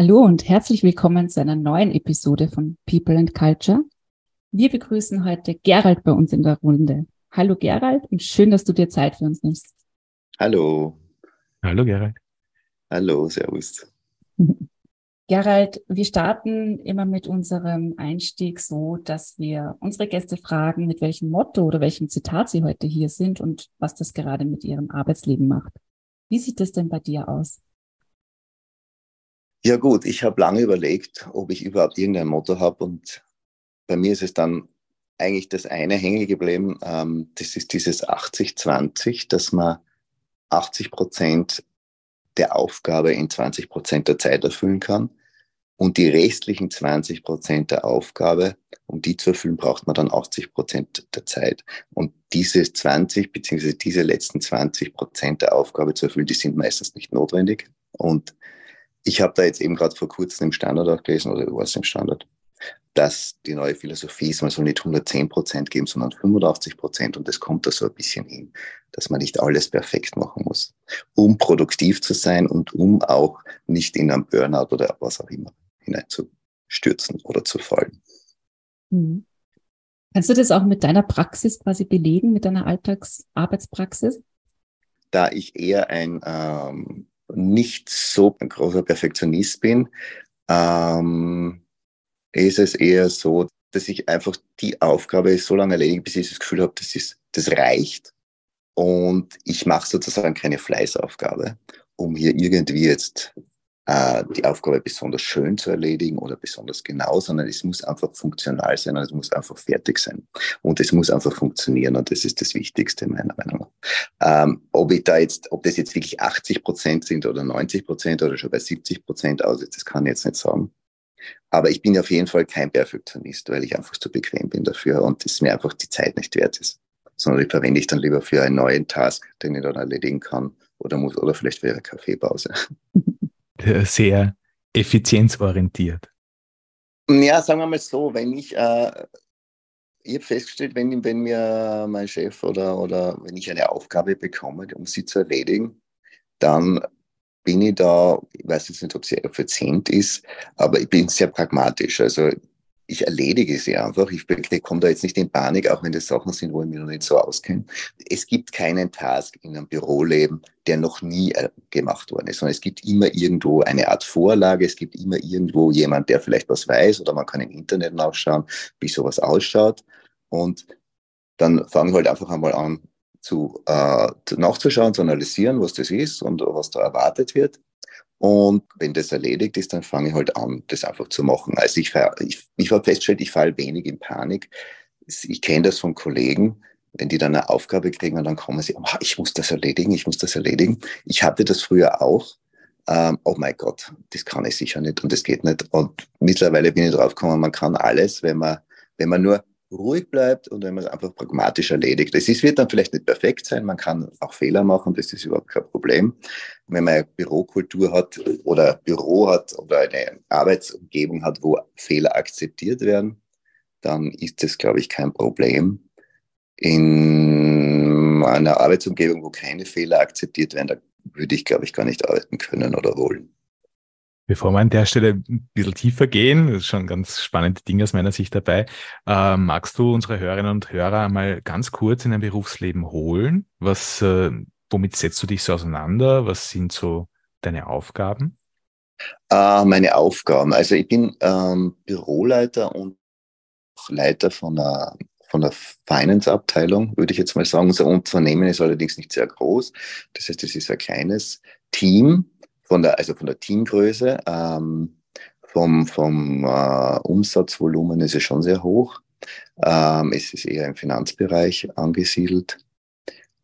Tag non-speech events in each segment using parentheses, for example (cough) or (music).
Hallo und herzlich willkommen zu einer neuen Episode von People and Culture. Wir begrüßen heute Gerald bei uns in der Runde. Hallo Gerald und schön, dass du dir Zeit für uns nimmst. Hallo. Hallo Gerald. Hallo, Servus. (laughs) Gerald, wir starten immer mit unserem Einstieg so, dass wir unsere Gäste fragen, mit welchem Motto oder welchem Zitat sie heute hier sind und was das gerade mit ihrem Arbeitsleben macht. Wie sieht es denn bei dir aus? Ja gut, ich habe lange überlegt, ob ich überhaupt irgendein Motto habe und bei mir ist es dann eigentlich das eine hängen geblieben, ähm, das ist dieses 80-20, dass man 80 Prozent der Aufgabe in 20 Prozent der Zeit erfüllen kann und die restlichen 20 Prozent der Aufgabe, um die zu erfüllen, braucht man dann 80 Prozent der Zeit. Und diese 20 beziehungsweise diese letzten 20 Prozent der Aufgabe zu erfüllen, die sind meistens nicht notwendig und ich habe da jetzt eben gerade vor kurzem im Standard auch gelesen, oder war es im Standard, dass die neue Philosophie ist, man soll nicht 110 Prozent geben, sondern 85 Prozent. Und das kommt da so ein bisschen hin, dass man nicht alles perfekt machen muss, um produktiv zu sein und um auch nicht in einen Burnout oder was auch immer hineinzustürzen oder zu fallen. Mhm. Kannst du das auch mit deiner Praxis quasi belegen, mit deiner Alltagsarbeitspraxis? Da ich eher ein ähm, nicht so ein großer Perfektionist bin, ähm, ist es eher so, dass ich einfach die Aufgabe so lange erledige, bis ich das Gefühl habe, das, ist, das reicht. Und ich mache sozusagen keine Fleißaufgabe, um hier irgendwie jetzt äh, die Aufgabe besonders schön zu erledigen oder besonders genau, sondern es muss einfach funktional sein und es muss einfach fertig sein. Und es muss einfach funktionieren und das ist das Wichtigste meiner Meinung nach. Ähm, ob ich da jetzt, ob das jetzt wirklich 80 Prozent sind oder 90 Prozent oder schon bei 70 Prozent aus, das kann ich jetzt nicht sagen. Aber ich bin auf jeden Fall kein Perfektionist, weil ich einfach zu bequem bin dafür und es mir einfach die Zeit nicht wert ist. Sondern die verwende ich dann lieber für einen neuen Task, den ich dann erledigen kann oder muss, oder vielleicht für eine Kaffeepause. (laughs) sehr effizienzorientiert. Ja, sagen wir mal so, wenn ich, äh, ich habe festgestellt, wenn, wenn mir mein Chef oder, oder wenn ich eine Aufgabe bekomme, um sie zu erledigen, dann bin ich da, ich weiß jetzt nicht, ob sie effizient ist, aber ich bin sehr pragmatisch. Also ich erledige sie einfach. Ich komme da jetzt nicht in Panik, auch wenn das Sachen sind, wo ich mich noch nicht so auskenne. Es gibt keinen Task in einem Büroleben, der noch nie äh, gemacht worden ist, sondern es gibt immer irgendwo eine Art Vorlage, es gibt immer irgendwo jemand, der vielleicht was weiß oder man kann im Internet nachschauen, wie sowas ausschaut. Und dann fange ich halt einfach einmal an, zu, äh, nachzuschauen, zu analysieren, was das ist und was da erwartet wird. Und wenn das erledigt ist, dann fange ich halt an, das einfach zu machen. Also ich, ich, ich habe festgestellt, ich falle wenig in Panik. Ich kenne das von Kollegen, wenn die dann eine Aufgabe kriegen und dann kommen sie, oh, ich muss das erledigen, ich muss das erledigen. Ich hatte das früher auch. Ähm, oh mein Gott, das kann ich sicher nicht und das geht nicht. Und mittlerweile bin ich drauf gekommen, man kann alles, wenn man, wenn man nur ruhig bleibt und wenn man es einfach pragmatisch erledigt. Es ist, wird dann vielleicht nicht perfekt sein, man kann auch Fehler machen, das ist überhaupt kein Problem. Wenn man eine Bürokultur hat oder Büro hat oder eine Arbeitsumgebung hat, wo Fehler akzeptiert werden, dann ist das, glaube ich, kein Problem. In einer Arbeitsumgebung, wo keine Fehler akzeptiert werden, da würde ich, glaube ich, gar nicht arbeiten können oder wollen. Bevor wir an der Stelle ein bisschen tiefer gehen, das ist schon ganz spannende Dinge aus meiner Sicht dabei, äh, magst du unsere Hörerinnen und Hörer mal ganz kurz in ein Berufsleben holen? Was, äh, womit setzt du dich so auseinander? Was sind so deine Aufgaben? Äh, meine Aufgaben. Also ich bin ähm, Büroleiter und Leiter von einer, von der Finance-Abteilung, würde ich jetzt mal sagen. Unser Unternehmen ist allerdings nicht sehr groß. Das heißt, es ist ein kleines Team von der, also von der Teamgröße, ähm, vom, vom äh, Umsatzvolumen ist es schon sehr hoch. Ähm, es ist eher im Finanzbereich angesiedelt.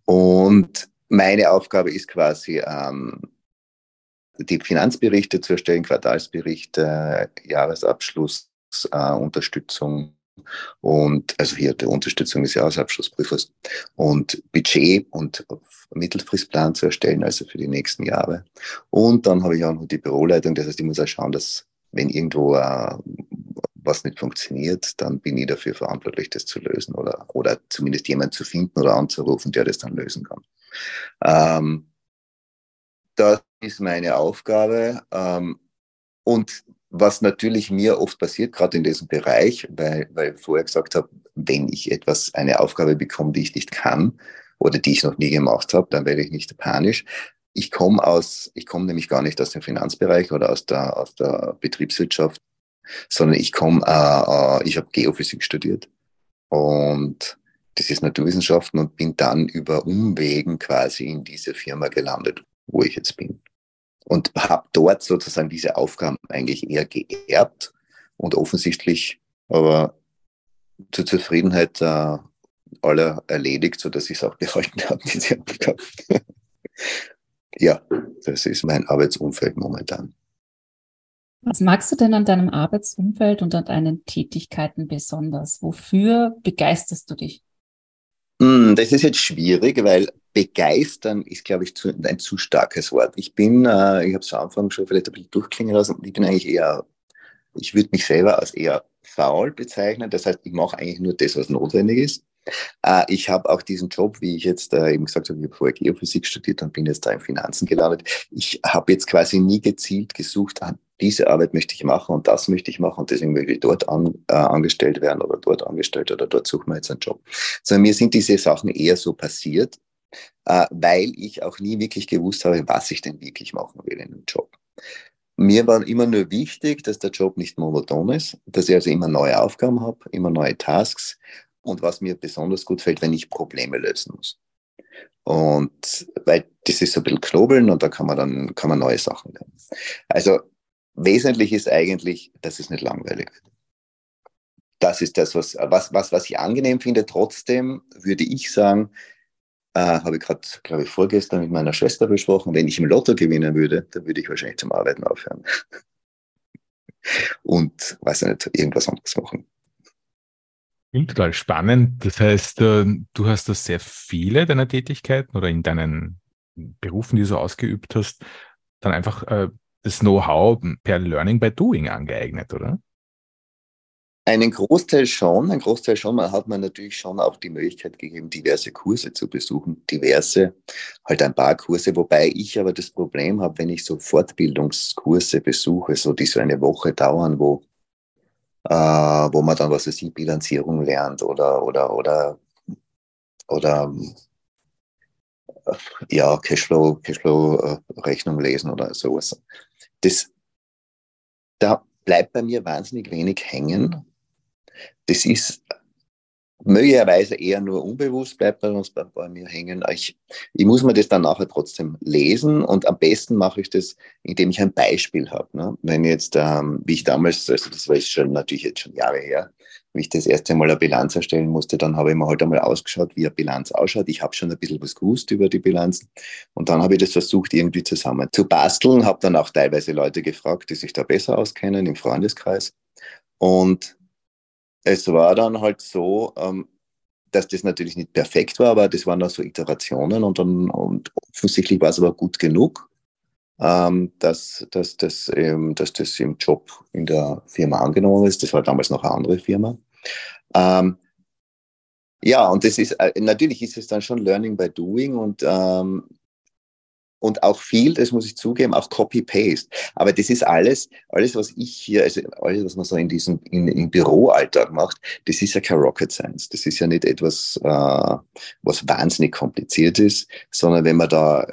Und meine Aufgabe ist quasi, ähm, die Finanzberichte zu erstellen, Quartalsberichte, Jahresabschluss, äh, Unterstützung und also hier die Unterstützung des Jahresabschlussprüfers und Budget und Mittelfristplan zu erstellen, also für die nächsten Jahre. Und dann habe ich auch noch die Büroleitung, das heißt, ich muss auch schauen, dass wenn irgendwo äh, was nicht funktioniert, dann bin ich dafür verantwortlich, das zu lösen oder, oder zumindest jemanden zu finden oder anzurufen, der das dann lösen kann. Ähm, das ist meine Aufgabe. Ähm, und was natürlich mir oft passiert, gerade in diesem Bereich, weil, weil ich vorher gesagt habe, wenn ich etwas, eine Aufgabe bekomme, die ich nicht kann oder die ich noch nie gemacht habe, dann werde ich nicht panisch. Ich komme aus, ich komme nämlich gar nicht aus dem Finanzbereich oder aus der, aus der Betriebswirtschaft, sondern ich komme, äh, äh, ich habe Geophysik studiert und das ist Naturwissenschaften und bin dann über Umwegen quasi in diese Firma gelandet, wo ich jetzt bin und habe dort sozusagen diese Aufgaben eigentlich eher geerbt und offensichtlich aber zur Zufriedenheit äh, aller erledigt, sodass ich es auch behalten habe, (laughs) diese Aufgaben. ja, das ist mein Arbeitsumfeld momentan. Was magst du denn an deinem Arbeitsumfeld und an deinen Tätigkeiten besonders? Wofür begeisterst du dich? Hm, das ist jetzt schwierig, weil begeistern ist, glaube ich, zu, ein zu starkes Wort. Ich bin, äh, ich habe es am Anfang schon vielleicht ein bisschen durchklingen lassen, ich bin eigentlich eher, ich würde mich selber als eher faul bezeichnen. Das heißt, ich mache eigentlich nur das, was notwendig ist. Äh, ich habe auch diesen Job, wie ich jetzt äh, eben gesagt habe, ich habe vorher Geophysik studiert und bin jetzt da in Finanzen gelandet. Ich habe jetzt quasi nie gezielt gesucht, ah, diese Arbeit möchte ich machen und das möchte ich machen und deswegen möchte ich dort an, äh, angestellt werden oder dort angestellt oder dort suchen wir jetzt einen Job. Sondern mir sind diese Sachen eher so passiert äh, weil ich auch nie wirklich gewusst habe, was ich denn wirklich machen will in einem Job. Mir war immer nur wichtig, dass der Job nicht monoton ist, dass ich also immer neue Aufgaben habe, immer neue Tasks und was mir besonders gut fällt, wenn ich Probleme lösen muss. Und weil das ist so ein bisschen knobeln und da kann man dann kann man neue Sachen lernen. Also wesentlich ist eigentlich, dass es nicht langweilig wird. Das ist das, was, was, was, was ich angenehm finde. Trotzdem würde ich sagen, äh, habe ich gerade, glaube ich, vorgestern mit meiner Schwester besprochen, wenn ich im Lotto gewinnen würde, dann würde ich wahrscheinlich zum Arbeiten aufhören. (laughs) Und, weiß ich nicht, irgendwas anderes machen. Klingt total spannend. Das heißt, äh, du hast da sehr viele deiner Tätigkeiten oder in deinen Berufen, die du so ausgeübt hast, dann einfach äh, das Know-how per Learning by Doing angeeignet, oder? Einen Großteil schon, ein Großteil schon. Man hat mir natürlich schon auch die Möglichkeit gegeben, diverse Kurse zu besuchen. Diverse, halt ein paar Kurse, wobei ich aber das Problem habe, wenn ich so Fortbildungskurse besuche, so die so eine Woche dauern, wo, äh, wo man dann, was weiß ich, Bilanzierung lernt oder, oder, oder, oder, ja, Cashflow, Cashflow-Rechnung lesen oder sowas. Das, da bleibt bei mir wahnsinnig wenig hängen das ist möglicherweise eher nur unbewusst bleibt bei uns bei, bei mir hängen. Ich, ich, muss mir das dann nachher trotzdem lesen und am besten mache ich das, indem ich ein Beispiel habe. Ne? Wenn jetzt, ähm, wie ich damals, also das war schon natürlich jetzt schon Jahre her, wie ich das erste Mal eine Bilanz erstellen musste, dann habe ich mir halt einmal ausgeschaut, wie eine Bilanz ausschaut. Ich habe schon ein bisschen was gewusst über die Bilanzen und dann habe ich das versucht, irgendwie zusammen zu basteln, habe dann auch teilweise Leute gefragt, die sich da besser auskennen im Freundeskreis und es war dann halt so, ähm, dass das natürlich nicht perfekt war, aber das waren dann so Iterationen und dann und offensichtlich war es aber gut genug, ähm, dass, dass, dass, ähm, dass das im Job in der Firma angenommen ist. Das war damals noch eine andere Firma. Ähm, ja, und das ist äh, natürlich ist es dann schon Learning by Doing und ähm, und auch viel, das muss ich zugeben, auch Copy-Paste. Aber das ist alles, alles, was ich hier, also alles, was man so in diesem, in, im Büroalltag macht, das ist ja kein Rocket Science. Das ist ja nicht etwas, äh, was wahnsinnig kompliziert ist, sondern wenn man da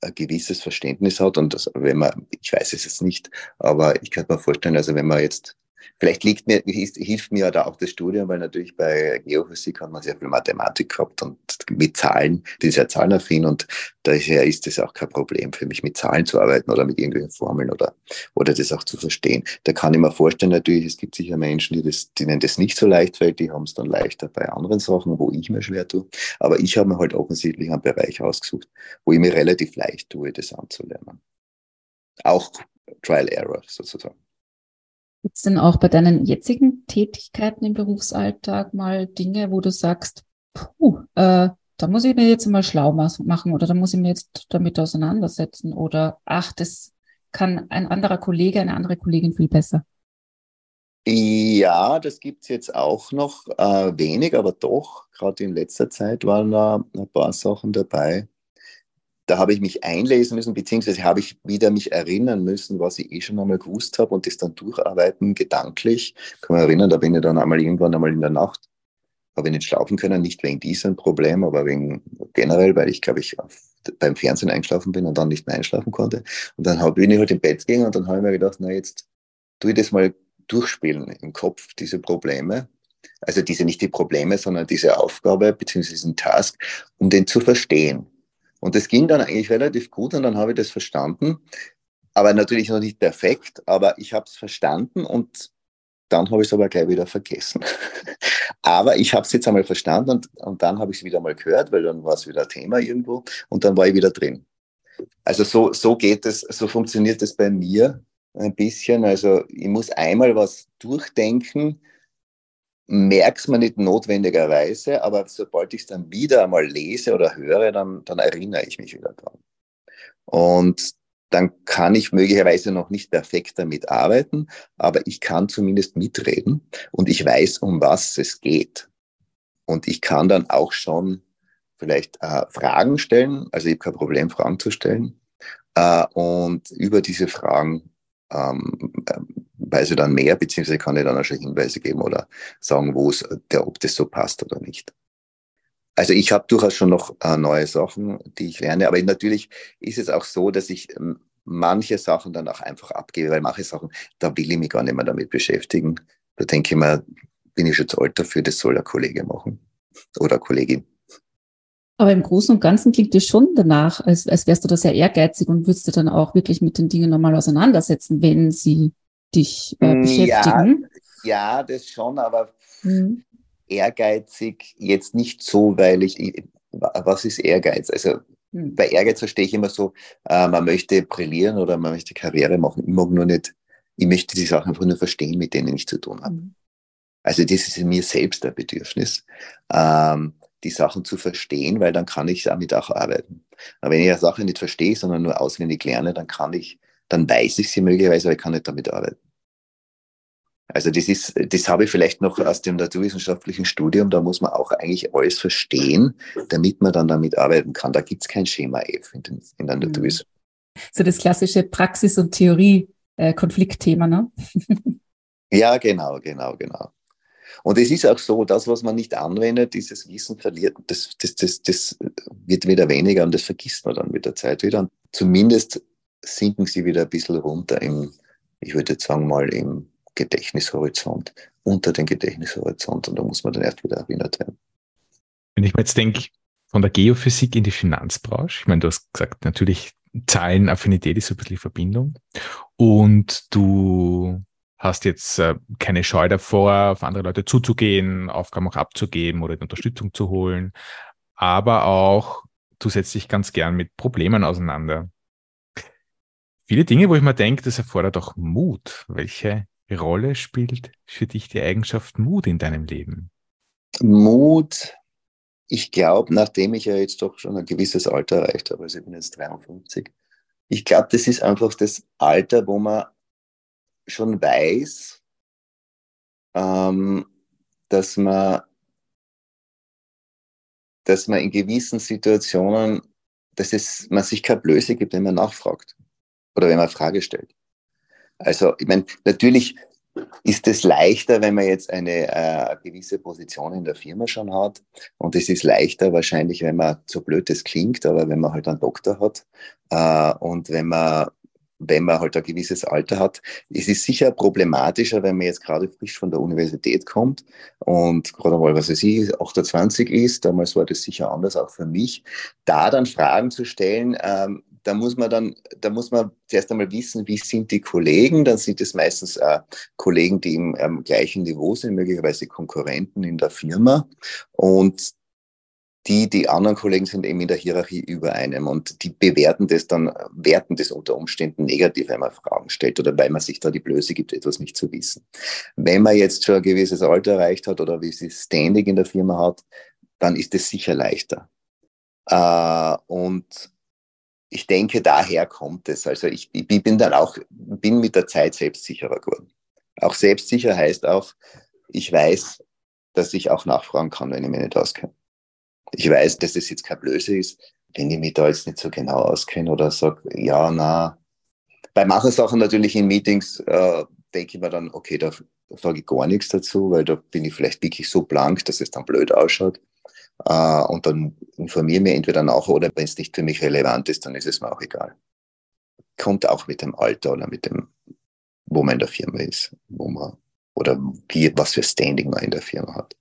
ein gewisses Verständnis hat und das, wenn man, ich weiß es jetzt nicht, aber ich könnte mir vorstellen, also wenn man jetzt Vielleicht liegt mir, hilft mir da auch das Studium, weil natürlich bei Geophysik hat man sehr viel Mathematik gehabt und mit Zahlen, die ja zahlenaffin und daher ist es auch kein Problem für mich, mit Zahlen zu arbeiten oder mit irgendwelchen Formeln oder, oder das auch zu verstehen. Da kann ich mir vorstellen, natürlich, es gibt sicher Menschen, die das, denen das nicht so leicht fällt, die haben es dann leichter bei anderen Sachen, wo ich mir schwer tue. Aber ich habe mir halt offensichtlich einen Bereich ausgesucht, wo ich mir relativ leicht tue, das anzulernen. auch Trial Error sozusagen. Gibt es denn auch bei deinen jetzigen Tätigkeiten im Berufsalltag mal Dinge, wo du sagst, puh, äh, da muss ich mir jetzt mal schlau machen oder da muss ich mir jetzt damit auseinandersetzen oder ach, das kann ein anderer Kollege, eine andere Kollegin viel besser? Ja, das gibt es jetzt auch noch äh, wenig, aber doch, gerade in letzter Zeit waren da ein paar Sachen dabei. Da habe ich mich einlesen müssen, beziehungsweise habe ich wieder mich erinnern müssen, was ich eh schon einmal gewusst habe und das dann durcharbeiten, gedanklich. Ich kann mich erinnern, da bin ich dann einmal irgendwann einmal in der Nacht, habe ich nicht schlafen können, nicht wegen diesem Problem, aber wegen generell, weil ich, glaube ich, beim Fernsehen eingeschlafen bin und dann nicht mehr einschlafen konnte. Und dann bin ich halt im Bett gegangen und dann habe ich mir gedacht, na jetzt tue ich das mal durchspielen im Kopf, diese Probleme. Also diese nicht die Probleme, sondern diese Aufgabe bzw. diesen Task, um den zu verstehen. Und das ging dann eigentlich relativ gut und dann habe ich das verstanden. Aber natürlich noch nicht perfekt, aber ich habe es verstanden und dann habe ich es aber gleich wieder vergessen. (laughs) aber ich habe es jetzt einmal verstanden und, und dann habe ich es wieder mal gehört, weil dann war es wieder Thema irgendwo und dann war ich wieder drin. Also so, so geht es, so funktioniert es bei mir ein bisschen. Also ich muss einmal was durchdenken, merk's mir nicht notwendigerweise, aber sobald ich es dann wieder einmal lese oder höre, dann, dann erinnere ich mich wieder dran. Und dann kann ich möglicherweise noch nicht perfekt damit arbeiten, aber ich kann zumindest mitreden und ich weiß, um was es geht. Und ich kann dann auch schon vielleicht äh, Fragen stellen, also ich habe kein Problem, Fragen zu stellen. Äh, und über diese Fragen ähm, weiß ich dann mehr, beziehungsweise kann ich dann auch schon Hinweise geben oder sagen, wo es, der, ob das so passt oder nicht. Also ich habe durchaus schon noch äh, neue Sachen, die ich lerne, aber natürlich ist es auch so, dass ich ähm, manche Sachen dann auch einfach abgebe, weil manche Sachen, da will ich mich gar nicht mehr damit beschäftigen. Da denke ich mir, bin ich schon zu alt dafür, das soll der Kollege machen oder Kollegin. Aber im Großen und Ganzen klingt es schon danach, als, als wärst du da sehr ehrgeizig und würdest du dann auch wirklich mit den Dingen nochmal auseinandersetzen, wenn sie dich äh, mm, beschäftigen. Ja, ja, das schon, aber mhm. ehrgeizig jetzt nicht so, weil ich, was ist Ehrgeiz? Also mhm. bei Ehrgeiz verstehe ich immer so, äh, man möchte brillieren oder man möchte Karriere machen. Ich mag nur nicht, ich möchte die Sachen einfach nur verstehen, mit denen ich zu tun habe. Mhm. Also das ist in mir selbst ein Bedürfnis. Ähm, die Sachen zu verstehen, weil dann kann ich damit auch arbeiten. Aber wenn ich eine Sache nicht verstehe, sondern nur auswendig lerne, dann kann ich, dann weiß ich sie möglicherweise, aber ich kann nicht damit arbeiten. Also das ist, das habe ich vielleicht noch aus dem naturwissenschaftlichen Studium, da muss man auch eigentlich alles verstehen, damit man dann damit arbeiten kann. Da gibt es kein Schema F in, den, in der mhm. Naturwissenschaft. So das klassische Praxis- und Theorie-Konfliktthema, ne? (laughs) ja, genau, genau, genau. Und es ist auch so, das, was man nicht anwendet, dieses Wissen verliert, das, das, das, das wird wieder weniger und das vergisst man dann mit der Zeit wieder. Und zumindest sinken sie wieder ein bisschen runter im, ich würde jetzt sagen mal, im Gedächtnishorizont, unter den Gedächtnishorizont und da muss man dann erst wieder erinnert werden. Wenn ich mir jetzt denke, von der Geophysik in die Finanzbranche, ich meine, du hast gesagt, natürlich Zahlenaffinität ist so ein bisschen Verbindung und du hast jetzt äh, keine Scheu davor, auf andere Leute zuzugehen, Aufgaben auch abzugeben oder Unterstützung zu holen. Aber auch, du setzt dich ganz gern mit Problemen auseinander. Viele Dinge, wo ich mir denke, das erfordert auch Mut. Welche Rolle spielt für dich die Eigenschaft Mut in deinem Leben? Mut, ich glaube, nachdem ich ja jetzt doch schon ein gewisses Alter erreicht habe, also ich bin jetzt 53, ich glaube, das ist einfach das Alter, wo man schon weiß, ähm, dass man, dass man in gewissen Situationen, dass es, man sich keine Blöße gibt, wenn man nachfragt oder wenn man eine Frage stellt. Also, ich meine, natürlich ist es leichter, wenn man jetzt eine, äh, gewisse Position in der Firma schon hat. Und es ist leichter wahrscheinlich, wenn man so blöd das klingt, aber wenn man halt einen Doktor hat äh, und wenn man wenn man halt ein gewisses Alter hat. Es ist sicher problematischer, wenn man jetzt gerade frisch von der Universität kommt und gerade mal, was weiß ich, 28 ist. Damals war das sicher anders, auch für mich. Da dann Fragen zu stellen, ähm, da muss man dann, da muss man zuerst einmal wissen, wie sind die Kollegen. Dann sind es meistens äh, Kollegen, die im ähm, gleichen Niveau sind, möglicherweise Konkurrenten in der Firma. Und die, die anderen Kollegen sind eben in der Hierarchie über einem und die bewerten das dann, werten das unter Umständen negativ, wenn man Fragen stellt oder weil man sich da die Blöße gibt, etwas nicht zu wissen. Wenn man jetzt schon ein gewisses Alter erreicht hat oder wie sie Standing in der Firma hat, dann ist es sicher leichter. Äh, und ich denke, daher kommt es. Also ich, ich bin dann auch, bin mit der Zeit selbstsicherer geworden. Auch selbstsicher heißt auch, ich weiß, dass ich auch nachfragen kann, wenn ich mich nicht auskenne. Ich weiß, dass das jetzt kein Blöse ist, wenn ich mich da jetzt nicht so genau auskenne oder sage, ja, na. Bei manchen Sachen natürlich in Meetings äh, denke ich mir dann, okay, da, da sage ich gar nichts dazu, weil da bin ich vielleicht wirklich so blank, dass es dann blöd ausschaut. Äh, und dann informiere mich entweder nach oder wenn es nicht für mich relevant ist, dann ist es mir auch egal. Kommt auch mit dem Alter oder mit dem, wo man in der Firma ist, wo man oder wie, was für Standing man in der Firma hat.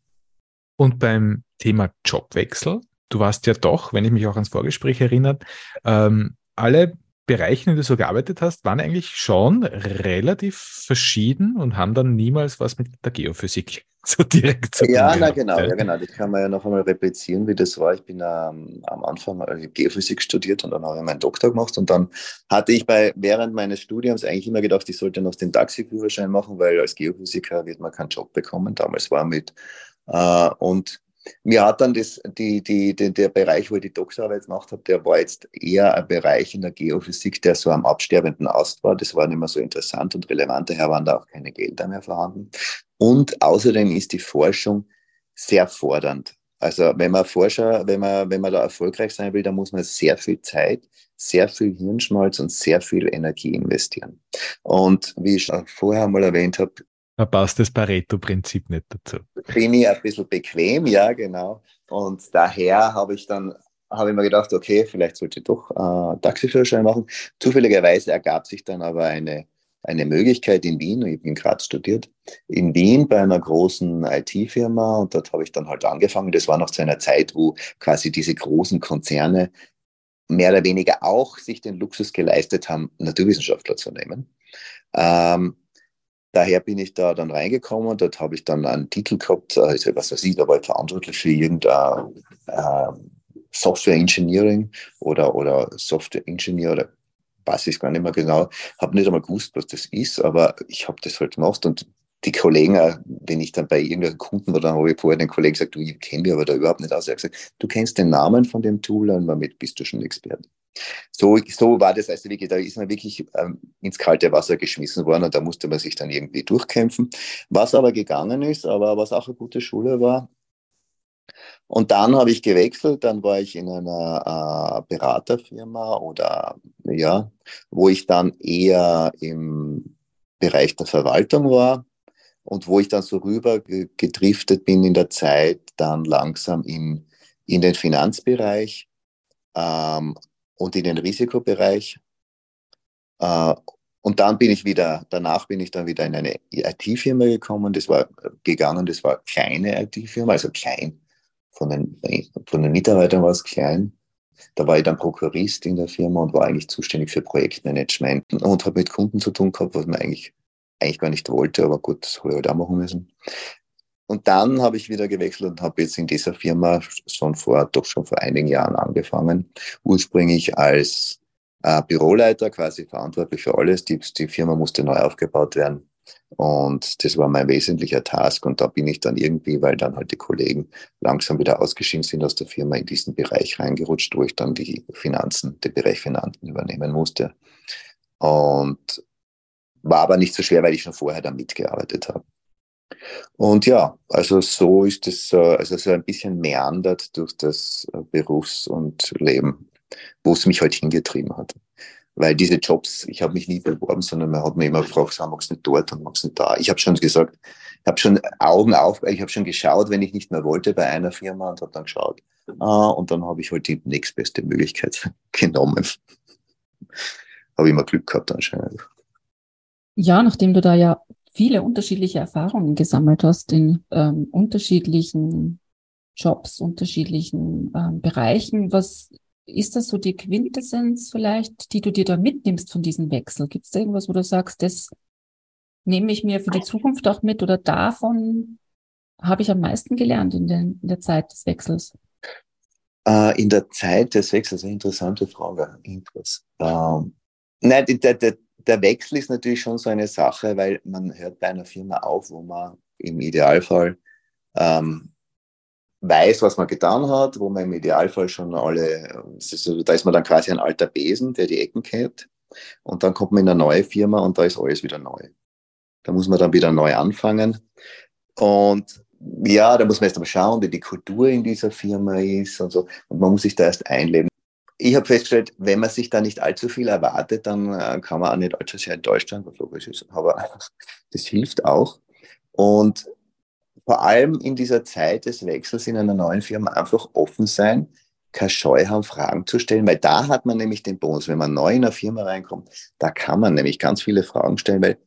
Und beim Thema Jobwechsel, du warst ja doch, wenn ich mich auch ans Vorgespräch erinnere, ähm, alle Bereiche, in denen du so gearbeitet hast, waren eigentlich schon relativ verschieden und haben dann niemals was mit der Geophysik (laughs) so direkt zu tun. Ja, na, genau, ja, genau. Das kann man ja noch einmal replizieren, wie das war. Ich bin ähm, am Anfang Geophysik studiert und dann habe ich meinen Doktor gemacht und dann hatte ich bei während meines Studiums eigentlich immer gedacht, ich sollte noch den Taxiführerschein machen, weil als Geophysiker wird man keinen Job bekommen. Damals war mit äh, und mir hat dann das, die, die, die, der Bereich, wo ich die Doktorarbeit gemacht habe, der war jetzt eher ein Bereich in der Geophysik, der so am absterbenden Ast war. Das war nicht mehr so interessant und relevant, daher waren da auch keine Gelder mehr vorhanden. Und außerdem ist die Forschung sehr fordernd. Also wenn man Forscher, wenn man, wenn man da erfolgreich sein will, dann muss man sehr viel Zeit, sehr viel Hirnschmalz und sehr viel Energie investieren. Und wie ich vorher mal erwähnt habe, da passt das Pareto-Prinzip nicht dazu. Bin ich ein bisschen bequem, ja, genau. Und daher habe ich dann habe ich mir gedacht, okay, vielleicht sollte ich doch äh, Taxiführerschein machen. Zufälligerweise ergab sich dann aber eine, eine Möglichkeit in Wien, ich bin gerade studiert, in Wien bei einer großen IT-Firma und dort habe ich dann halt angefangen. Das war noch zu einer Zeit, wo quasi diese großen Konzerne mehr oder weniger auch sich den Luxus geleistet haben, Naturwissenschaftler zu nehmen. Ähm, Daher bin ich da dann reingekommen. Dort habe ich dann einen Titel gehabt, also was weiß ich, da war ich verantwortlich für irgendein äh, Software Engineering oder, oder Software Engineer oder weiß ich gar nicht mehr genau. Habe nicht einmal gewusst, was das ist, aber ich habe das halt gemacht und die Kollegen, wenn ich dann bei irgendwelchen Kunden war, dann habe ich vorher den Kollegen gesagt, du, ich kenne mich aber da überhaupt nicht aus. Er hat gesagt, du kennst den Namen von dem Tool und damit bist du schon Experte. So, so war das also wirklich, da ist man wirklich ähm, ins kalte Wasser geschmissen worden und da musste man sich dann irgendwie durchkämpfen. Was aber gegangen ist, aber was auch eine gute Schule war. Und dann habe ich gewechselt, dann war ich in einer äh, Beraterfirma oder ja, wo ich dann eher im Bereich der Verwaltung war und wo ich dann so rüber gedriftet bin in der Zeit, dann langsam in, in den Finanzbereich. Ähm, und in den Risikobereich. Äh, und dann bin ich wieder, danach bin ich dann wieder in eine IT-Firma gekommen. Das war gegangen, das war kleine IT-Firma, also klein. Von den, von den Mitarbeitern war es klein. Da war ich dann Prokurist in der Firma und war eigentlich zuständig für Projektmanagement und habe mit Kunden zu tun gehabt, was man eigentlich, eigentlich gar nicht wollte, aber gut, das habe ich halt auch machen müssen. Und dann habe ich wieder gewechselt und habe jetzt in dieser Firma schon vor, doch schon vor einigen Jahren angefangen. Ursprünglich als äh, Büroleiter, quasi verantwortlich für alles. Die, die Firma musste neu aufgebaut werden. Und das war mein wesentlicher Task. Und da bin ich dann irgendwie, weil dann halt die Kollegen langsam wieder ausgeschieden sind aus der Firma, in diesen Bereich reingerutscht, wo ich dann die Finanzen, den Bereich Finanzen übernehmen musste. Und war aber nicht so schwer, weil ich schon vorher da mitgearbeitet habe. Und ja, also so ist es, also so ein bisschen meandert durch das äh, Berufs- und Leben, wo es mich halt hingetrieben hat. Weil diese Jobs, ich habe mich nie beworben, sondern man hat mir immer gefragt, sag, magst du nicht dort und magst du nicht da? Ich habe schon gesagt, ich habe schon Augen auf, ich habe schon geschaut, wenn ich nicht mehr wollte bei einer Firma und habe dann geschaut. Ah, und dann habe ich halt die nächstbeste Möglichkeit (laughs) genommen. habe immer Glück gehabt anscheinend. Ja, nachdem du da ja viele unterschiedliche Erfahrungen gesammelt hast in ähm, unterschiedlichen Jobs, unterschiedlichen ähm, Bereichen. Was ist das so die Quintessenz vielleicht, die du dir da mitnimmst von diesem Wechsel? Gibt es da irgendwas, wo du sagst, das nehme ich mir für die Zukunft auch mit oder davon habe ich am meisten gelernt in, den, in der Zeit des Wechsels? Äh, in der Zeit des Wechsels, eine interessante Frage. Interess. Ähm, nein, der, der, der Wechsel ist natürlich schon so eine Sache, weil man hört bei einer Firma auf, wo man im Idealfall ähm, weiß, was man getan hat, wo man im Idealfall schon alle, ist, da ist man dann quasi ein alter Besen, der die Ecken kennt. Und dann kommt man in eine neue Firma und da ist alles wieder neu. Da muss man dann wieder neu anfangen. Und ja, da muss man erst mal schauen, wie die Kultur in dieser Firma ist und so. Und man muss sich da erst einleben. Ich habe festgestellt, wenn man sich da nicht allzu viel erwartet, dann äh, kann man auch nicht allzu sehr enttäuscht sein, was logisch ist. Aber (laughs) das hilft auch. Und vor allem in dieser Zeit des Wechsels in einer neuen Firma einfach offen sein, keine Scheu haben, Fragen zu stellen, weil da hat man nämlich den Bonus. Wenn man neu in eine Firma reinkommt, da kann man nämlich ganz viele Fragen stellen, weil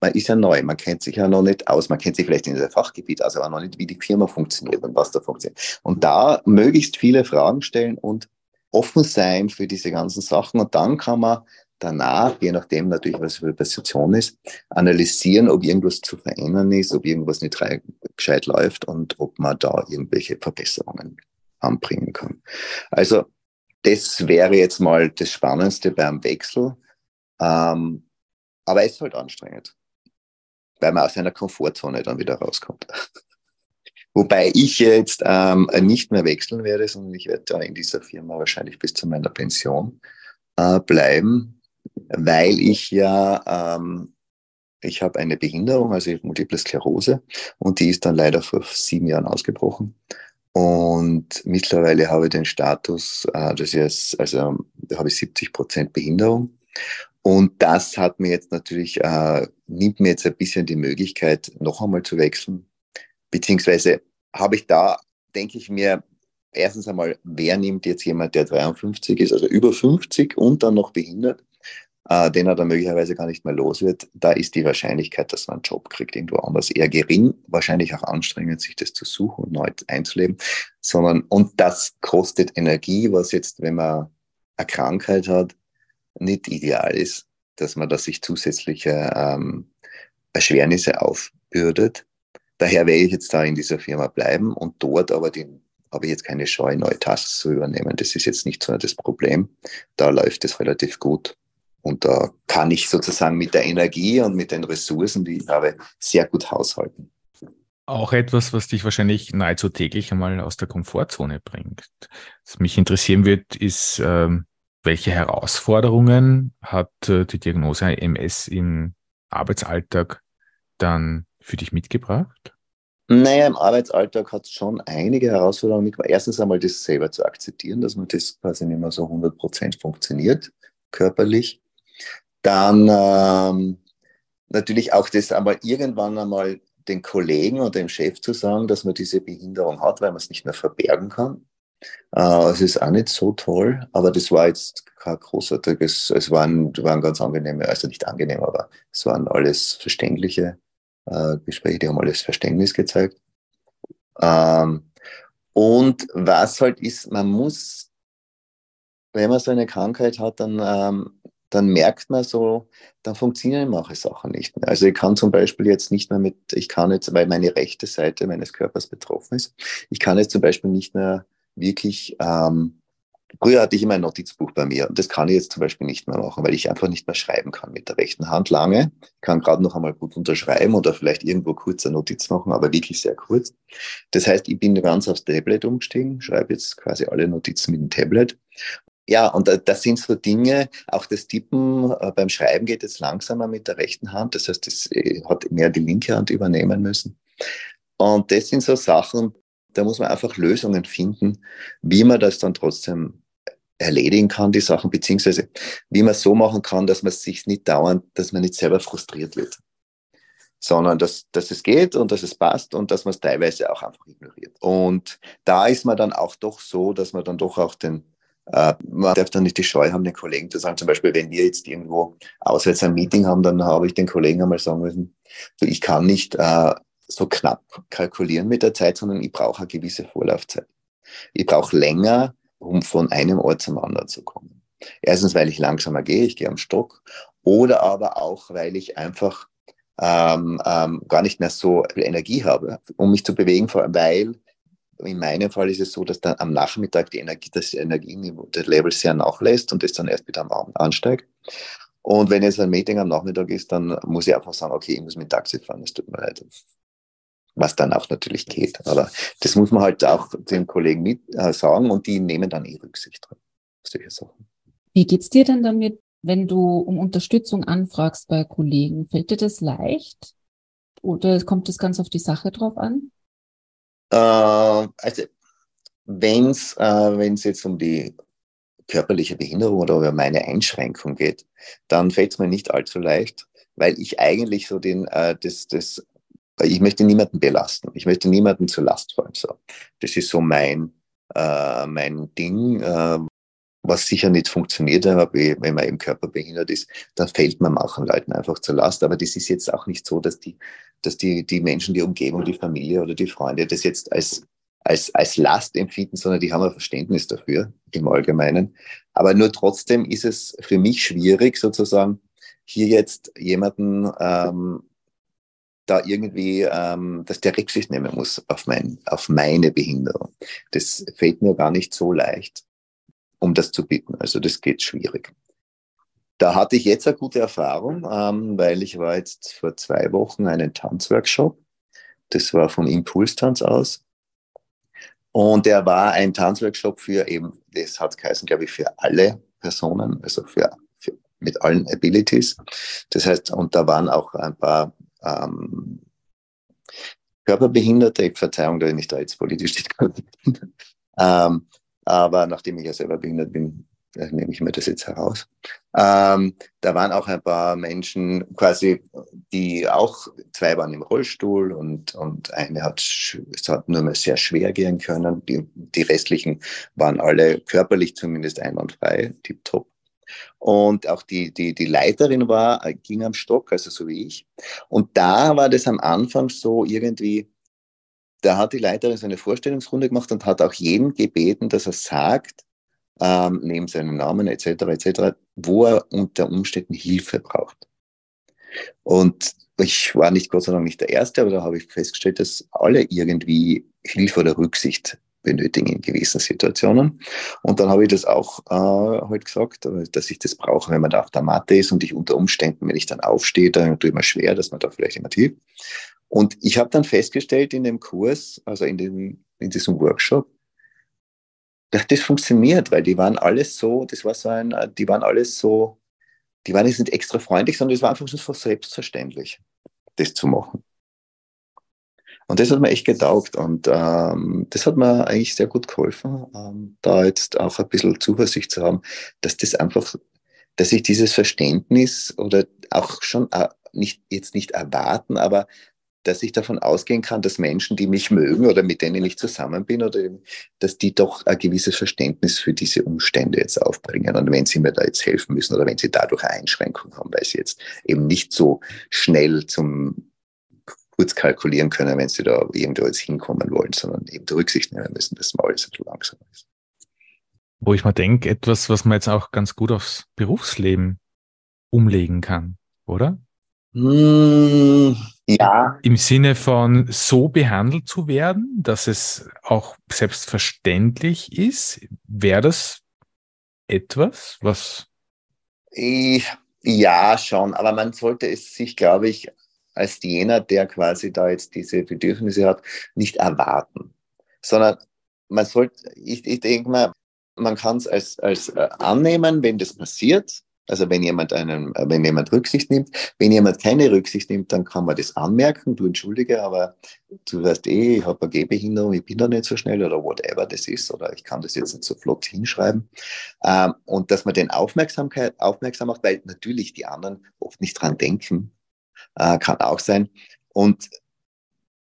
man ist ja neu, man kennt sich ja noch nicht aus, man kennt sich vielleicht in diesem Fachgebiet aus, aber noch nicht, wie die Firma funktioniert und was da funktioniert. Und da möglichst viele Fragen stellen und offen sein für diese ganzen Sachen und dann kann man danach, je nachdem natürlich, was für eine Position ist, analysieren, ob irgendwas zu verändern ist, ob irgendwas nicht gescheit läuft und ob man da irgendwelche Verbesserungen anbringen kann. Also das wäre jetzt mal das Spannendste beim Wechsel. Ähm, aber es ist halt anstrengend weil man aus seiner Komfortzone dann wieder rauskommt. Wobei ich jetzt ähm, nicht mehr wechseln werde, sondern ich werde da in dieser Firma wahrscheinlich bis zu meiner Pension äh, bleiben, weil ich ja, ähm, ich habe eine Behinderung, also Multiple Sklerose, und die ist dann leider vor sieben Jahren ausgebrochen. Und mittlerweile habe ich den Status, äh, das ist, also da habe ich 70 Prozent Behinderung. Und das hat mir jetzt natürlich, äh, nimmt mir jetzt ein bisschen die Möglichkeit, noch einmal zu wechseln. Beziehungsweise habe ich da, denke ich mir, erstens einmal, wer nimmt jetzt jemand, der 53 ist, also über 50 und dann noch behindert, äh, den er dann möglicherweise gar nicht mehr los wird, da ist die Wahrscheinlichkeit, dass man einen Job kriegt, irgendwo anders eher gering, wahrscheinlich auch anstrengend, sich das zu suchen und neu einzuleben, sondern, und das kostet Energie, was jetzt, wenn man eine Krankheit hat, nicht ideal ist, dass man da sich zusätzliche ähm, Erschwernisse aufbürdet. Daher werde ich jetzt da in dieser Firma bleiben und dort aber den habe ich jetzt keine Scheu, neue Tasks zu übernehmen. Das ist jetzt nicht so das Problem. Da läuft es relativ gut. Und da kann ich sozusagen mit der Energie und mit den Ressourcen, die ich habe, sehr gut haushalten. Auch etwas, was dich wahrscheinlich nahezu täglich einmal aus der Komfortzone bringt. Was mich interessieren wird, ist, ähm, welche Herausforderungen hat äh, die Diagnose MS im Arbeitsalltag dann für dich mitgebracht? Naja, im Arbeitsalltag hat es schon einige Herausforderungen mitgebracht. Erstens einmal das selber zu akzeptieren, dass man das quasi nicht mehr so 100% funktioniert, körperlich. Dann ähm, natürlich auch das einmal irgendwann einmal den Kollegen oder dem Chef zu sagen, dass man diese Behinderung hat, weil man es nicht mehr verbergen kann. Äh, es ist auch nicht so toll, aber das war jetzt kein großartiges, es waren, waren ganz angenehme, also nicht angenehm, aber es waren alles verständliche äh, Gespräche, die haben alles Verständnis gezeigt. Ähm, und was halt ist, man muss, wenn man so eine Krankheit hat, dann, ähm, dann merkt man so, dann funktionieren manche Sachen nicht mehr. Also ich kann zum Beispiel jetzt nicht mehr mit, ich kann jetzt, weil meine rechte Seite meines Körpers betroffen ist, ich kann jetzt zum Beispiel nicht mehr wirklich, ähm, früher hatte ich immer ein Notizbuch bei mir und das kann ich jetzt zum Beispiel nicht mehr machen, weil ich einfach nicht mehr schreiben kann mit der rechten Hand lange. Ich kann gerade noch einmal gut unterschreiben oder vielleicht irgendwo kurz eine Notiz machen, aber wirklich sehr kurz. Das heißt, ich bin ganz aufs Tablet umgestiegen, schreibe jetzt quasi alle Notizen mit dem Tablet ja, und das sind so Dinge, auch das Tippen äh, beim Schreiben geht jetzt langsamer mit der rechten Hand. Das heißt, das äh, hat mehr die linke Hand übernehmen müssen. Und das sind so Sachen, da muss man einfach Lösungen finden, wie man das dann trotzdem erledigen kann, die Sachen, beziehungsweise wie man so machen kann, dass man sich nicht dauernd, dass man nicht selber frustriert wird, sondern dass, dass es geht und dass es passt und dass man es teilweise auch einfach ignoriert. Und da ist man dann auch doch so, dass man dann doch auch den, äh, man darf dann nicht die Scheu haben, den Kollegen zu sagen, zum Beispiel, wenn wir jetzt irgendwo auswärts ein Meeting haben, dann habe ich den Kollegen einmal sagen müssen, ich kann nicht äh, so knapp kalkulieren mit der Zeit, sondern ich brauche eine gewisse Vorlaufzeit. Ich brauche länger, um von einem Ort zum anderen zu kommen. Erstens, weil ich langsamer gehe, ich gehe am Stock, oder aber auch, weil ich einfach ähm, ähm, gar nicht mehr so viel Energie habe, um mich zu bewegen, weil in meinem Fall ist es so, dass dann am Nachmittag die Energie, das Energieniveau, das Level sehr nachlässt und das dann erst wieder am Abend ansteigt. Und wenn jetzt ein Meeting am Nachmittag ist, dann muss ich einfach sagen, okay, ich muss mit Taxi fahren, das tut mir leid. Was dann auch natürlich geht. Aber das muss man halt auch den Kollegen mit äh, sagen und die nehmen dann eh Rücksicht drauf. Solche Sachen. Wie geht's dir denn damit, wenn du um Unterstützung anfragst bei Kollegen? Fällt dir das leicht? Oder kommt es ganz auf die Sache drauf an? Äh, also, wenn es äh, jetzt um die körperliche Behinderung oder über meine Einschränkung geht, dann fällt es mir nicht allzu leicht, weil ich eigentlich so den, äh, das, das, ich möchte niemanden belasten. Ich möchte niemanden zur Last fallen. So. Das ist so mein, äh, mein Ding, äh, was sicher nicht funktioniert, aber wenn man im Körper behindert ist, dann fällt man manchen Leuten einfach zur Last. Aber das ist jetzt auch nicht so, dass die, dass die, die Menschen, die Umgebung, die Familie oder die Freunde das jetzt als als, als Last empfinden, sondern die haben ein Verständnis dafür im Allgemeinen. Aber nur trotzdem ist es für mich schwierig, sozusagen hier jetzt jemanden ähm, da irgendwie, ähm, dass der Rücksicht nehmen muss auf, mein, auf meine Behinderung. Das fällt mir gar nicht so leicht, um das zu bitten. Also das geht schwierig. Da hatte ich jetzt eine gute Erfahrung, ähm, weil ich war jetzt vor zwei Wochen einen Tanzworkshop. Das war vom Impulstanz aus. Und der war ein Tanzworkshop für eben, das hat geheißen, glaube ich, für alle Personen, also für, für mit allen Abilities. Das heißt, und da waren auch ein paar ähm, Körperbehinderte, Verzeihung, wenn ich da jetzt politisch nicht ähm, aber nachdem ich ja selber behindert bin, äh, nehme ich mir das jetzt heraus. Ähm, da waren auch ein paar Menschen quasi, die auch, zwei waren im Rollstuhl und, und eine hat, es hat nur mehr sehr schwer gehen können. Die, die restlichen waren alle körperlich zumindest einwandfrei, tipptopp. Und auch die, die, die Leiterin war, äh, ging am Stock, also so wie ich. Und da war das am Anfang so irgendwie, da hat die Leiterin so eine Vorstellungsrunde gemacht und hat auch jeden gebeten, dass er sagt, ähm, neben seinem Namen etc. etc., wo er unter Umständen Hilfe braucht. Und ich war nicht Gott sei Dank nicht der Erste, aber da habe ich festgestellt, dass alle irgendwie Hilfe oder Rücksicht benötigen in gewissen Situationen. Und dann habe ich das auch äh, heute gesagt, dass ich das brauche, wenn man da auf der Matte ist und ich unter Umständen, wenn ich dann aufstehe, dann tue ich mir schwer, dass man da vielleicht immer tief. Und ich habe dann festgestellt in dem Kurs, also in, dem, in diesem Workshop, dass das funktioniert, weil die waren alles so, das war so ein, die waren alles so, die waren jetzt nicht extra freundlich, sondern es war einfach so selbstverständlich, das zu machen. Und das hat mir echt getaugt und ähm, das hat mir eigentlich sehr gut geholfen, ähm, da jetzt auch ein bisschen Zuversicht zu haben, dass das einfach, dass ich dieses Verständnis oder auch schon äh, nicht, jetzt nicht erwarten, aber dass ich davon ausgehen kann, dass Menschen, die mich mögen oder mit denen ich zusammen bin, oder dass die doch ein gewisses Verständnis für diese Umstände jetzt aufbringen. Und wenn sie mir da jetzt helfen müssen oder wenn sie dadurch eine Einschränkung haben, weil sie jetzt eben nicht so schnell zum kurz kalkulieren können, wenn sie da irgendwo jetzt hinkommen wollen, sondern eben die Rücksicht nehmen müssen, dass mal alles ein bisschen langsamer ist. Wo ich mal denke, etwas, was man jetzt auch ganz gut aufs Berufsleben umlegen kann, oder? Hm, ja. Im Sinne von so behandelt zu werden, dass es auch selbstverständlich ist, wäre das etwas, was. Ich, ja, schon, aber man sollte es sich, glaube ich, als jener, der quasi da jetzt diese Bedürfnisse hat, nicht erwarten, sondern man sollte, ich, ich denke mal, man kann es als, als äh, annehmen, wenn das passiert, also wenn jemand einen, äh, wenn jemand Rücksicht nimmt, wenn jemand keine Rücksicht nimmt, dann kann man das anmerken, du entschuldige, aber du weißt eh, ich habe eine Gehbehinderung, ich bin da nicht so schnell oder whatever das ist, oder ich kann das jetzt nicht so flott hinschreiben. Ähm, und dass man den Aufmerksamkeit aufmerksam macht, weil natürlich die anderen oft nicht dran denken, äh, kann auch sein. Und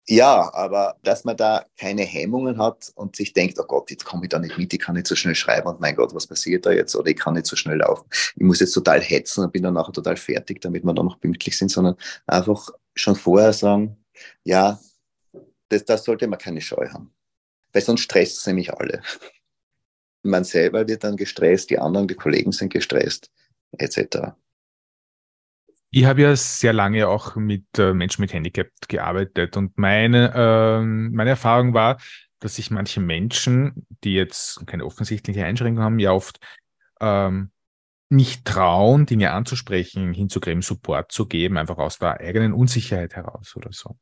ja, aber dass man da keine Hemmungen hat und sich denkt, oh Gott, jetzt komme ich da nicht mit, ich kann nicht so schnell schreiben und mein Gott, was passiert da jetzt? Oder ich kann nicht so schnell laufen. Ich muss jetzt total hetzen und bin dann nachher total fertig, damit wir dann noch pünktlich sind, sondern einfach schon vorher sagen, ja, das, das sollte man keine Scheu haben. Weil sonst stresst es nämlich alle. Man selber wird dann gestresst, die anderen, die Kollegen sind gestresst, etc. Ich habe ja sehr lange auch mit äh, Menschen mit Handicap gearbeitet und meine, äh, meine Erfahrung war, dass sich manche Menschen, die jetzt keine offensichtliche Einschränkung haben, ja oft ähm, nicht trauen, Dinge anzusprechen, hinzugeben, Support zu geben, einfach aus der eigenen Unsicherheit heraus oder so.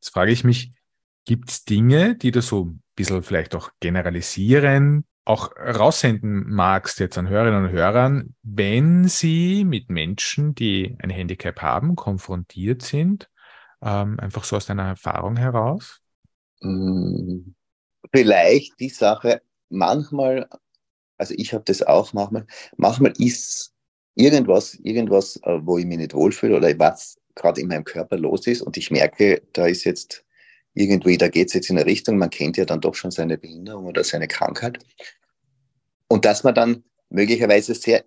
Jetzt frage ich mich, gibt es Dinge, die du so ein bisschen vielleicht auch generalisieren, auch raussenden magst jetzt an Hörerinnen und Hörern, wenn sie mit Menschen, die ein Handicap haben, konfrontiert sind, ähm, einfach so aus deiner Erfahrung heraus? Hm, vielleicht die Sache, manchmal, also ich habe das auch manchmal, manchmal ist irgendwas, irgendwas, äh, wo ich mich nicht wohlfühle oder was gerade in meinem Körper los ist und ich merke, da ist jetzt irgendwie, da geht es jetzt in eine Richtung, man kennt ja dann doch schon seine Behinderung oder seine Krankheit. Und dass man dann möglicherweise sehr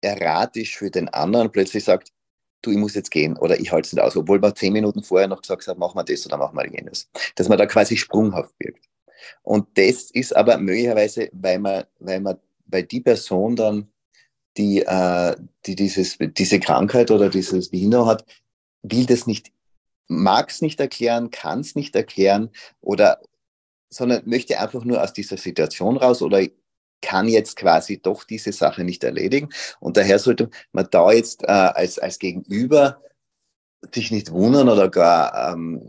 erratisch für den anderen plötzlich sagt, du, ich muss jetzt gehen oder ich halte es nicht aus, obwohl man zehn Minuten vorher noch gesagt hat, machen wir das oder machen wir jenes. Dass man da quasi sprunghaft wirkt. Und das ist aber möglicherweise, weil man, weil man, weil die Person dann, die, äh, die dieses, diese Krankheit oder dieses Behinderung hat, will das nicht mag es nicht erklären, kann es nicht erklären oder sondern möchte einfach nur aus dieser Situation raus oder kann jetzt quasi doch diese Sache nicht erledigen. Und daher sollte man da jetzt äh, als, als Gegenüber sich nicht wundern oder gar ähm,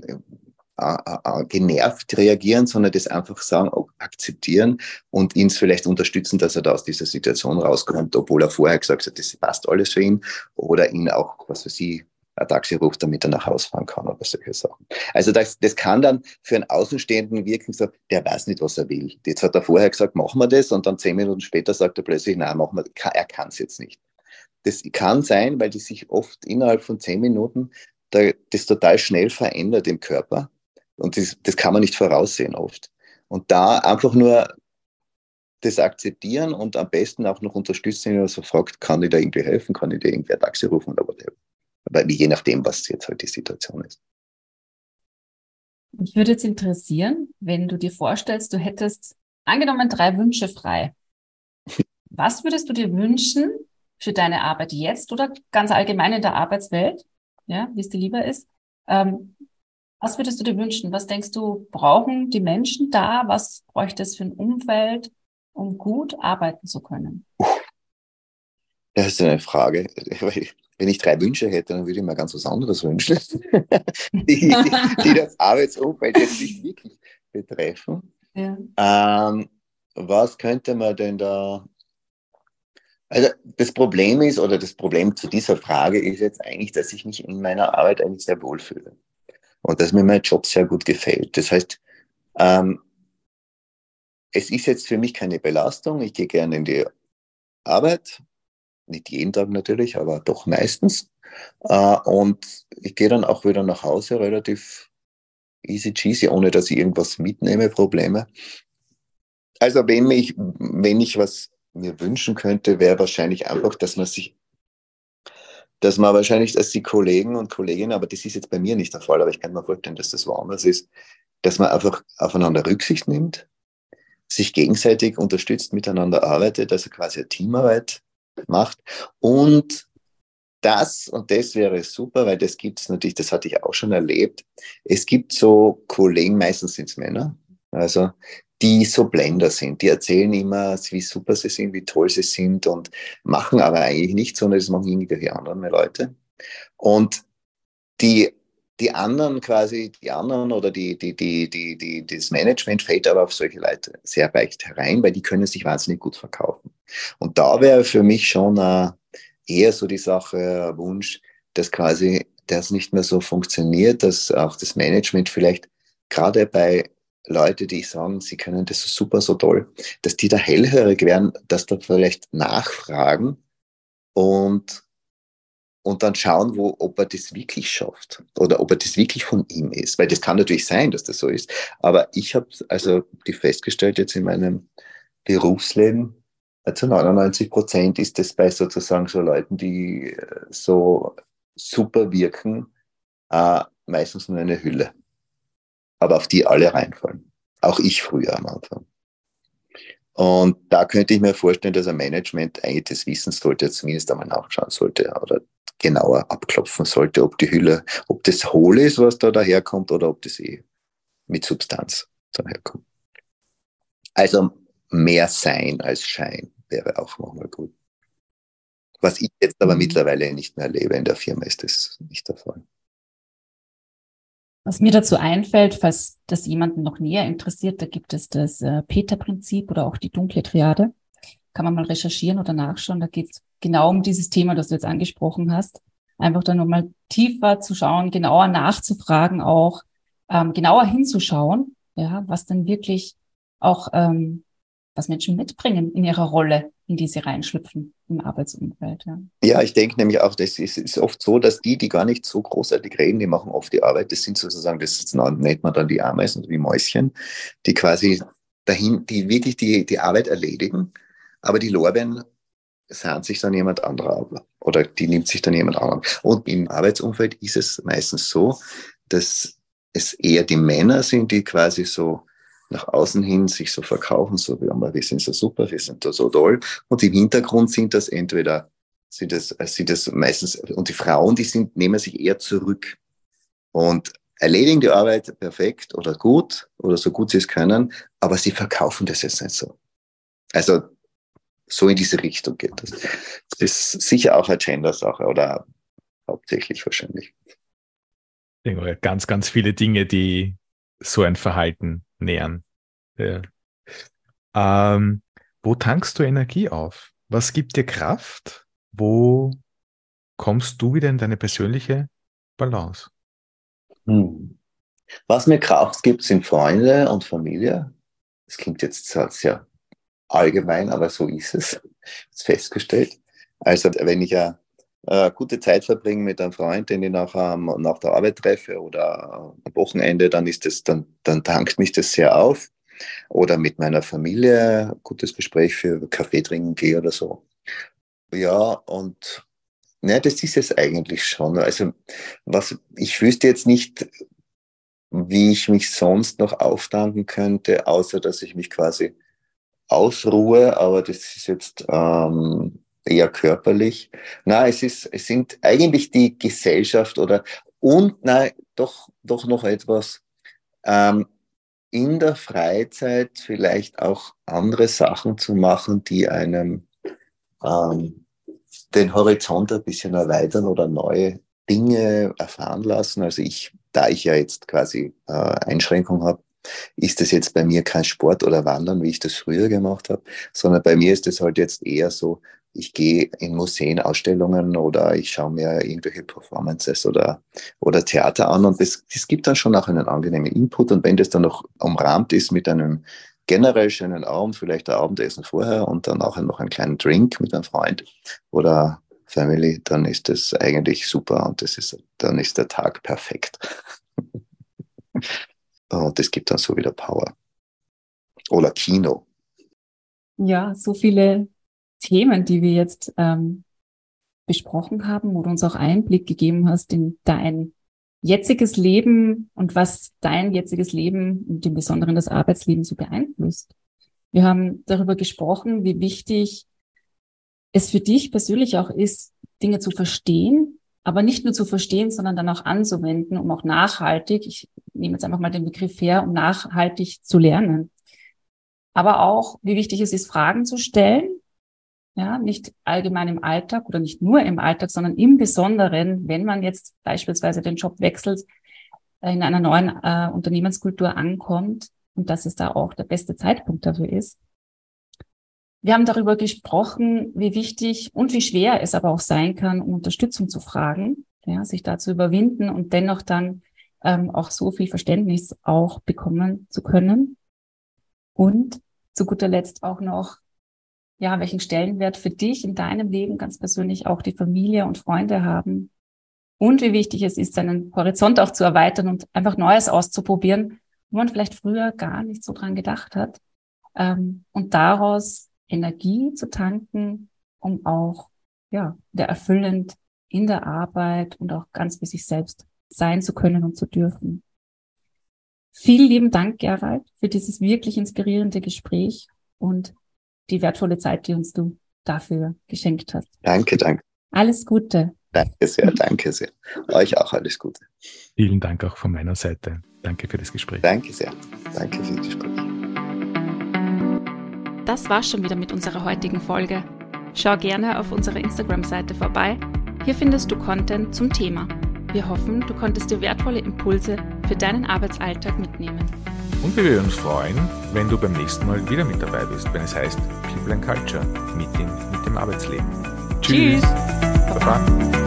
äh, äh, genervt reagieren, sondern das einfach sagen, akzeptieren und ihn vielleicht unterstützen, dass er da aus dieser Situation rauskommt, obwohl er vorher gesagt hat, das passt alles für ihn oder ihn auch, was weiß ich, ein Taxi ruft, damit er nach Hause fahren kann oder solche Sachen. Also das, das kann dann für einen Außenstehenden wirken, so, der weiß nicht, was er will. Jetzt hat er vorher gesagt, machen wir das und dann zehn Minuten später sagt er plötzlich, nein, machen wir, er kann es jetzt nicht. Das kann sein, weil die sich oft innerhalb von zehn Minuten da, das total schnell verändert im Körper und das, das kann man nicht voraussehen oft. Und da einfach nur das akzeptieren und am besten auch noch unterstützen, wenn man so fragt, kann ich da irgendwie helfen, kann ich dir irgendwie ein Taxi rufen oder whatever weil je nachdem, was jetzt halt die Situation ist. Mich würde jetzt interessieren, wenn du dir vorstellst, du hättest angenommen drei Wünsche frei. (laughs) Was würdest du dir wünschen für deine Arbeit jetzt oder ganz allgemein in der Arbeitswelt, ja, wie es dir lieber ist? Ähm, was würdest du dir wünschen? Was denkst du, brauchen die Menschen da? Was bräuchte es für ein Umfeld, um gut arbeiten zu können? Das ist eine Frage (laughs) wenn ich drei Wünsche hätte, dann würde ich mir ganz was anderes wünschen, (laughs) die, die, das Arbeitsumfeld jetzt nicht wirklich betreffen. Ja. Ähm, was könnte man denn da also das Problem ist, oder das Problem zu dieser Frage ist jetzt eigentlich, dass ich mich in meiner Arbeit eigentlich sehr wohlfühle. Und dass mir mein Job sehr gut gefällt. Das heißt, ähm, es ist jetzt für mich keine Belastung. Ich gehe gerne in die Arbeit, nicht jeden Tag natürlich, aber doch meistens. Äh, und ich gehe dann auch wieder nach Hause relativ easy cheesy, ohne dass ich irgendwas mitnehme, Probleme. Also wenn ich, wenn ich was mir wünschen könnte, wäre wahrscheinlich einfach, dass man sich, dass man wahrscheinlich, dass die Kollegen und Kolleginnen, aber das ist jetzt bei mir nicht der Fall, aber ich kann mir vorstellen, dass das woanders ist, dass man einfach aufeinander Rücksicht nimmt, sich gegenseitig unterstützt, miteinander arbeitet, also quasi eine Teamarbeit macht. Und das, und das wäre super, weil das gibt es natürlich, das hatte ich auch schon erlebt. Es gibt so Kollegen, meistens sind es Männer, also die so Blender sind. Die erzählen immer, wie super sie sind, wie toll sie sind und machen aber eigentlich nichts, sondern das machen irgendwelche anderen Leute. Und die die anderen quasi, die anderen oder die, die, die, die, die, das Management fällt aber auf solche Leute sehr leicht herein, weil die können sich wahnsinnig gut verkaufen. Und da wäre für mich schon uh, eher so die Sache, uh, Wunsch, dass quasi das nicht mehr so funktioniert, dass auch das Management vielleicht gerade bei Leute, die sagen, sie können das so super, so toll, dass die da hellhörig werden, dass da vielleicht nachfragen und und dann schauen, wo, ob er das wirklich schafft oder ob er das wirklich von ihm ist. Weil das kann natürlich sein, dass das so ist. Aber ich habe also die festgestellt jetzt in meinem Berufsleben, zu 99 Prozent ist das bei sozusagen so Leuten, die äh, so super wirken, äh, meistens nur eine Hülle. Aber auf die alle reinfallen. Auch ich früher am Anfang. Und da könnte ich mir vorstellen, dass ein Management eigentlich das wissen sollte, zumindest einmal nachschauen sollte oder genauer abklopfen sollte, ob die Hülle, ob das hohl ist, was da daherkommt, oder ob das eh mit Substanz daherkommt. Also mehr Sein als Schein wäre auch nochmal gut. Was ich jetzt aber mhm. mittlerweile nicht mehr erlebe in der Firma, ist das nicht der Fall. Was mir dazu einfällt, falls das jemanden noch näher interessiert, da gibt es das äh, Peter-Prinzip oder auch die dunkle Triade. Kann man mal recherchieren oder nachschauen. Da geht es genau um dieses Thema, das du jetzt angesprochen hast. Einfach dann nochmal tiefer zu schauen, genauer nachzufragen, auch ähm, genauer hinzuschauen, ja, was denn wirklich auch ähm, was Menschen mitbringen in ihrer Rolle, in die sie reinschlüpfen im Arbeitsumfeld. Ja, ja ich denke nämlich auch, das ist, ist, oft so, dass die, die gar nicht so großartig reden, die machen oft die Arbeit. Das sind sozusagen, das nennt man dann die Ameisen die Mäuschen, die quasi dahin, die wirklich die, die Arbeit erledigen, aber die Lorbeeren sahnt sich dann jemand anderer ab oder die nimmt sich dann jemand anderer. Und im Arbeitsumfeld ist es meistens so, dass es eher die Männer sind, die quasi so nach außen hin sich so verkaufen, so wie immer, wir sind so super, wir sind so toll. Und im Hintergrund sind das entweder, sind das, sind das meistens, und die Frauen, die sind, nehmen sich eher zurück und erledigen die Arbeit perfekt oder gut oder so gut sie es können, aber sie verkaufen das jetzt nicht so. Also, so in diese Richtung geht das. Das ist sicher auch eine Gender-Sache oder hauptsächlich wahrscheinlich. Ganz, ganz viele Dinge, die so ein Verhalten nähern. Ja. Ähm, wo tankst du Energie auf? Was gibt dir Kraft? Wo kommst du wieder in deine persönliche Balance? Hm. Was mir Kraft gibt, sind Freunde und Familie. Das klingt jetzt sehr allgemein, aber so ist es. Ist festgestellt. Also wenn ich ja äh, gute Zeit verbringe mit einem Freund, den ich nachher nach der Arbeit treffe oder am Wochenende, dann ist das, dann, dann tankt mich das sehr auf. Oder mit meiner Familie, gutes Gespräch für Kaffee trinken gehe oder so. Ja, und ne, das ist es eigentlich schon. Also, was, ich wüsste jetzt nicht, wie ich mich sonst noch auftanken könnte, außer dass ich mich quasi ausruhe, aber das ist jetzt ähm, eher körperlich. Na, es ist, es sind eigentlich die Gesellschaft oder und nein, doch, doch noch etwas. Ähm, in der Freizeit vielleicht auch andere Sachen zu machen, die einem ähm, den Horizont ein bisschen erweitern oder neue Dinge erfahren lassen. Also ich, da ich ja jetzt quasi äh, Einschränkung habe, ist das jetzt bei mir kein Sport oder Wandern, wie ich das früher gemacht habe, sondern bei mir ist es halt jetzt eher so, ich gehe in Museen, Ausstellungen oder ich schaue mir irgendwelche Performances oder, oder Theater an und das, das gibt dann schon auch einen angenehmen Input und wenn das dann noch umrahmt ist mit einem generell schönen Abend, vielleicht ein Abendessen vorher und dann auch noch einen kleinen Drink mit einem Freund oder Family, dann ist das eigentlich super und das ist, dann ist der Tag perfekt. (laughs) und das gibt dann so wieder Power. Oder Kino. Ja, so viele Themen, die wir jetzt ähm, besprochen haben, wo du uns auch Einblick gegeben hast in dein jetziges Leben und was dein jetziges Leben und im Besonderen das Arbeitsleben so beeinflusst. Wir haben darüber gesprochen, wie wichtig es für dich persönlich auch ist, Dinge zu verstehen, aber nicht nur zu verstehen, sondern dann auch anzuwenden, um auch nachhaltig, ich nehme jetzt einfach mal den Begriff her, um nachhaltig zu lernen. Aber auch, wie wichtig es ist, Fragen zu stellen ja, nicht allgemein im Alltag oder nicht nur im Alltag, sondern im Besonderen, wenn man jetzt beispielsweise den Job wechselt, äh, in einer neuen äh, Unternehmenskultur ankommt und dass es da auch der beste Zeitpunkt dafür ist. Wir haben darüber gesprochen, wie wichtig und wie schwer es aber auch sein kann, um Unterstützung zu fragen, ja, sich da zu überwinden und dennoch dann ähm, auch so viel Verständnis auch bekommen zu können. Und zu guter Letzt auch noch ja, welchen Stellenwert für dich in deinem Leben ganz persönlich auch die Familie und Freunde haben und wie wichtig es ist, seinen Horizont auch zu erweitern und einfach Neues auszuprobieren, wo man vielleicht früher gar nicht so dran gedacht hat ähm, und daraus Energie zu tanken, um auch ja, der erfüllend in der Arbeit und auch ganz für sich selbst sein zu können und zu dürfen. Vielen lieben Dank, Gerald, für dieses wirklich inspirierende Gespräch und die wertvolle Zeit, die uns du dafür geschenkt hast. Danke, danke. Alles Gute. Danke sehr, danke sehr. Euch auch alles Gute. Vielen Dank auch von meiner Seite. Danke für das Gespräch. Danke sehr. Danke für das Gespräch. das war's schon wieder mit unserer heutigen Folge. Schau gerne auf unserer Instagram-Seite vorbei. Hier findest du Content zum Thema. Wir hoffen, du konntest dir wertvolle Impulse für deinen Arbeitsalltag mitnehmen. Und wir würden uns freuen, wenn du beim nächsten Mal wieder mit dabei bist, wenn es heißt People and Culture, Meeting mit dem Arbeitsleben. Tschüss. Tschüss. Baba.